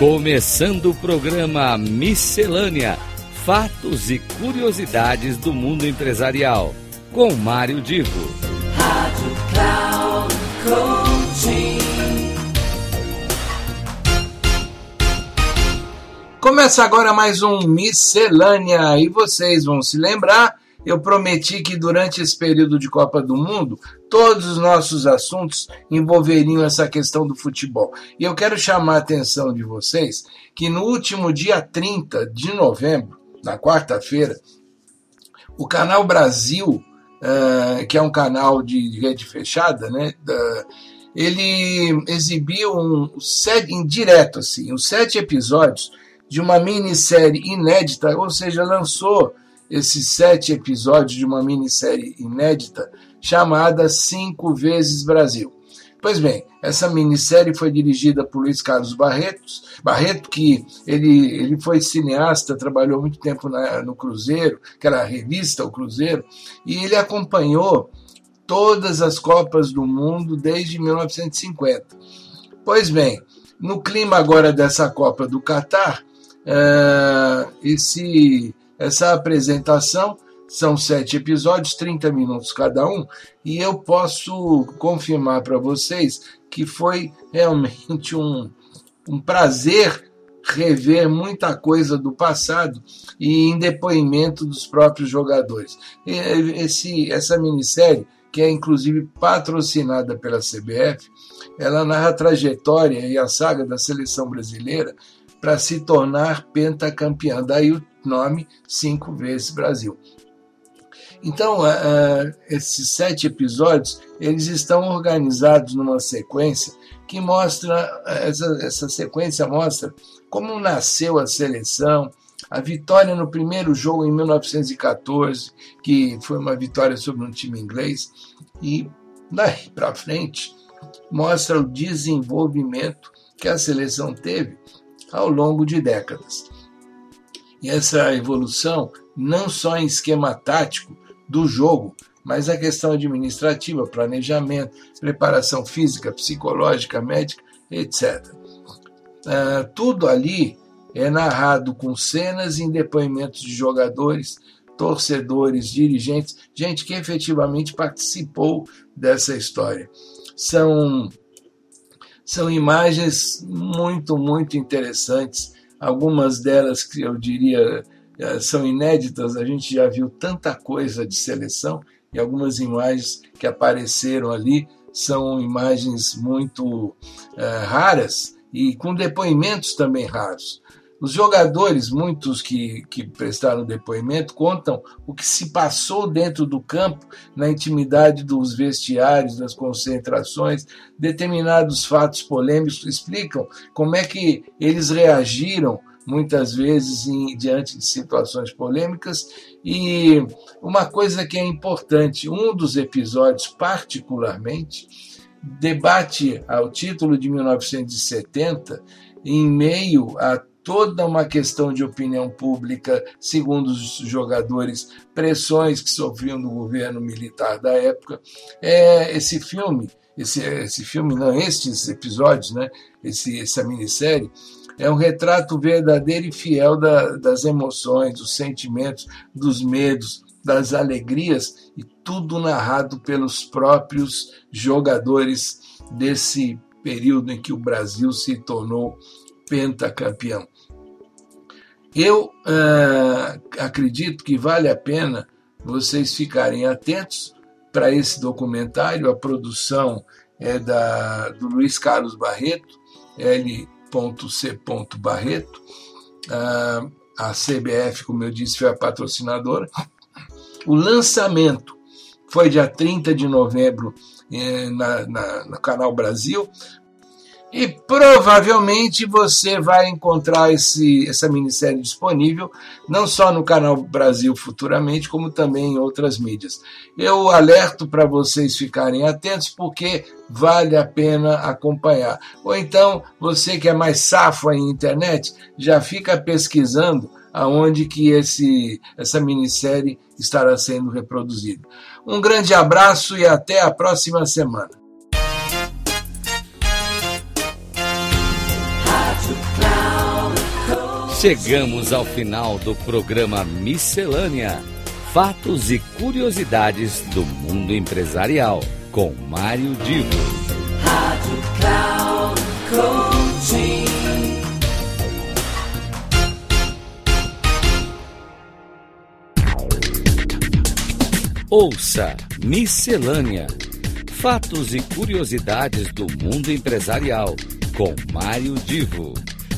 Começando o programa Miscelânea: Fatos e Curiosidades do Mundo Empresarial, com Mário Divo. Rádio Cloud Coaching. Começa agora mais um Miscelânea e vocês vão se lembrar eu prometi que durante esse período de Copa do Mundo, todos os nossos assuntos envolveriam essa questão do futebol. E eu quero chamar a atenção de vocês que no último dia 30 de novembro, na quarta-feira, o Canal Brasil, uh, que é um canal de rede fechada, né? Ele exibiu um em direto, assim, uns sete episódios de uma minissérie inédita, ou seja, lançou esses sete episódios de uma minissérie inédita chamada Cinco Vezes Brasil. Pois bem, essa minissérie foi dirigida por Luiz Carlos Barreto, Barreto que ele, ele foi cineasta, trabalhou muito tempo na, no Cruzeiro, que era a revista O Cruzeiro, e ele acompanhou todas as Copas do Mundo desde 1950. Pois bem, no clima agora dessa Copa do Catar, uh, esse essa apresentação são sete episódios, 30 minutos cada um, e eu posso confirmar para vocês que foi realmente um, um prazer rever muita coisa do passado e em depoimento dos próprios jogadores. Esse, essa minissérie, que é inclusive patrocinada pela CBF, ela narra a trajetória e a saga da seleção brasileira para se tornar pentacampeã. Daí o nome cinco vezes Brasil. Então, uh, esses sete episódios eles estão organizados numa sequência que mostra essa, essa sequência mostra como nasceu a seleção, a vitória no primeiro jogo em 1914, que foi uma vitória sobre um time inglês, e daí para frente mostra o desenvolvimento que a seleção teve ao longo de décadas. E essa evolução, não só em esquema tático do jogo, mas a questão administrativa, planejamento, preparação física, psicológica, médica, etc. Uh, tudo ali é narrado com cenas e depoimentos de jogadores, torcedores, dirigentes, gente que efetivamente participou dessa história. São, são imagens muito, muito interessantes algumas delas que eu diria eh, são inéditas, a gente já viu tanta coisa de seleção e algumas imagens que apareceram ali são imagens muito uh, raras e com depoimentos também raros. Os jogadores, muitos que, que prestaram depoimento, contam o que se passou dentro do campo, na intimidade dos vestiários, das concentrações, determinados fatos polêmicos, explicam como é que eles reagiram muitas vezes em, diante de situações polêmicas. E uma coisa que é importante, um dos episódios, particularmente, debate ao título de 1970, em meio a toda uma questão de opinião pública, segundo os jogadores, pressões que sofriam do governo militar da época. É, esse filme, esse, esse filme, não, estes episódios, né, esse, essa minissérie, é um retrato verdadeiro e fiel da, das emoções, dos sentimentos, dos medos, das alegrias e tudo narrado pelos próprios jogadores desse período em que o Brasil se tornou pentacampeão. Eu uh, acredito que vale a pena vocês ficarem atentos para esse documentário. A produção é da, do Luiz Carlos Barreto, L.C. Barreto. Uh, a CBF, como eu disse, foi a patrocinadora. O lançamento foi dia 30 de novembro eh, na, na, no Canal Brasil. E provavelmente você vai encontrar esse, essa minissérie disponível não só no canal Brasil futuramente, como também em outras mídias. Eu alerto para vocês ficarem atentos porque vale a pena acompanhar. Ou então, você que é mais safo em internet, já fica pesquisando aonde que esse, essa minissérie estará sendo reproduzida. Um grande abraço e até a próxima semana. Chegamos ao final do programa Miscelânea: Fatos e Curiosidades do Mundo Empresarial, com Mário Divo. Rádio Cloud. Ouça Miscelânea: Fatos e Curiosidades do Mundo Empresarial, com Mário Divo